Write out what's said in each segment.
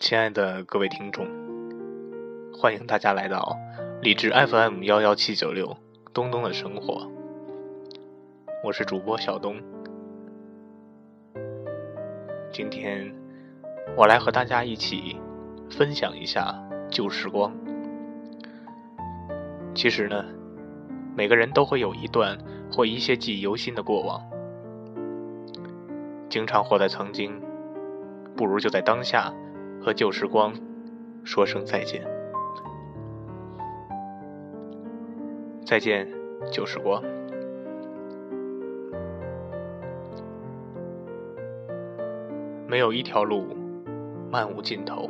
亲爱的各位听众，欢迎大家来到荔枝 FM 幺幺七九六东东的生活，我是主播小东。今天我来和大家一起分享一下旧时光。其实呢，每个人都会有一段或一些记忆犹新的过往，经常活在曾经，不如就在当下。和旧时光说声再见，再见，旧时光。没有一条路漫无尽头，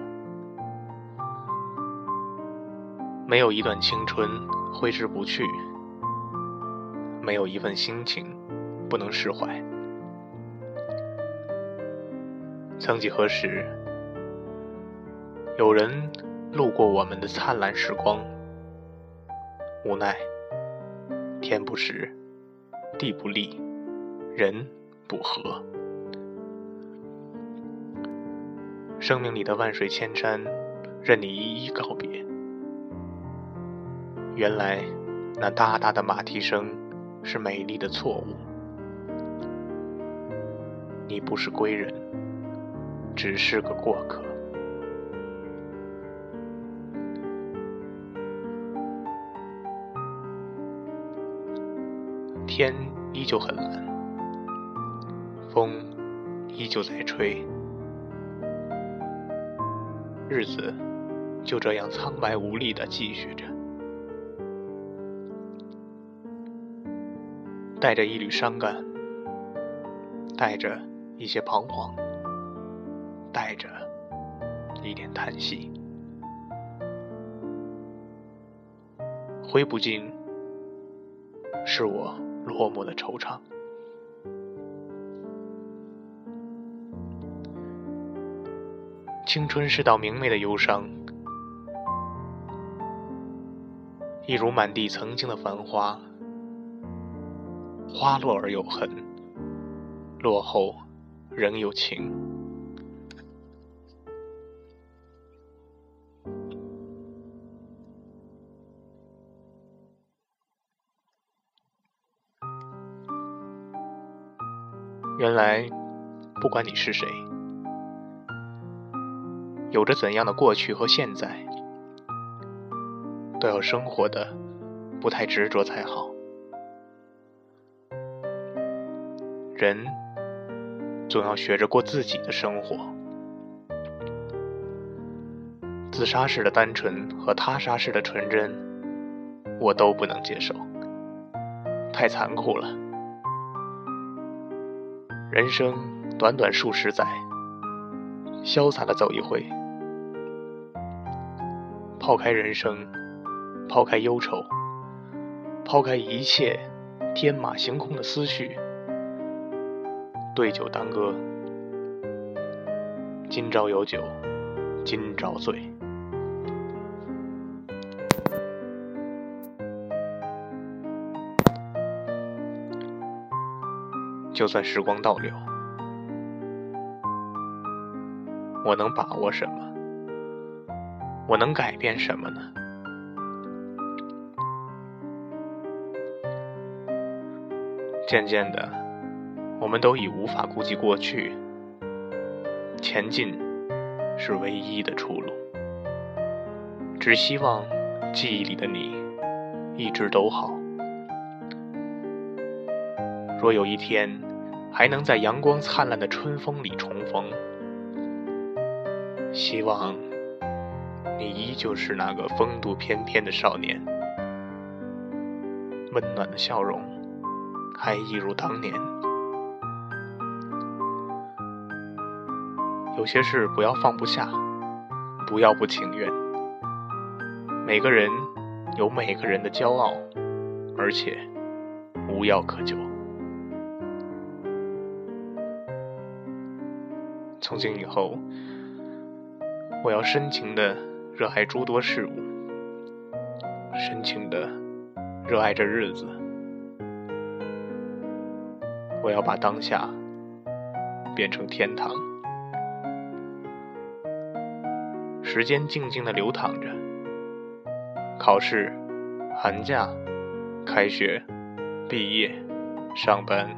没有一段青春挥之不去，没有一份心情不能释怀。曾几何时。有人路过我们的灿烂时光，无奈天不时，地不利，人不和。生命里的万水千山，任你一一告别。原来那大大的马蹄声是美丽的错误。你不是归人，只是个过客。天依旧很蓝，风依旧在吹，日子就这样苍白无力的继续着，带着一缕伤感，带着一些彷徨，带着一点叹息，挥不尽，是我。落寞的惆怅，青春是道明媚的忧伤，一如满地曾经的繁花，花落而有痕，落后仍有情。原来，不管你是谁，有着怎样的过去和现在，都要生活的不太执着才好。人总要学着过自己的生活。自杀式的单纯和他杀式的纯真，我都不能接受，太残酷了。人生短短数十载，潇洒的走一回，抛开人生，抛开忧愁，抛开一切天马行空的思绪，对酒当歌，今朝有酒今朝醉。就算时光倒流，我能把握什么？我能改变什么呢？渐渐的，我们都已无法顾及过去，前进是唯一的出路。只希望记忆里的你一直都好。若有一天，还能在阳光灿烂的春风里重逢，希望你依旧是那个风度翩翩的少年，温暖的笑容还一如当年。有些事不要放不下，不要不情愿。每个人有每个人的骄傲，而且无药可救。从今以后，我要深情的热爱诸多事物，深情的热爱这日子。我要把当下变成天堂。时间静静的流淌着，考试、寒假、开学、毕业、上班、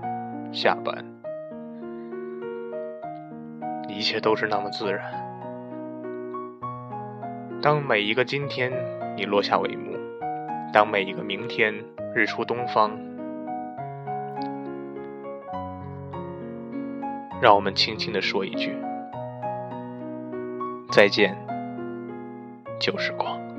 下班，一切都是那么自然。当每一个今天你落下帷幕，当每一个明天日出东方，让我们轻轻的说一句再见。旧时光。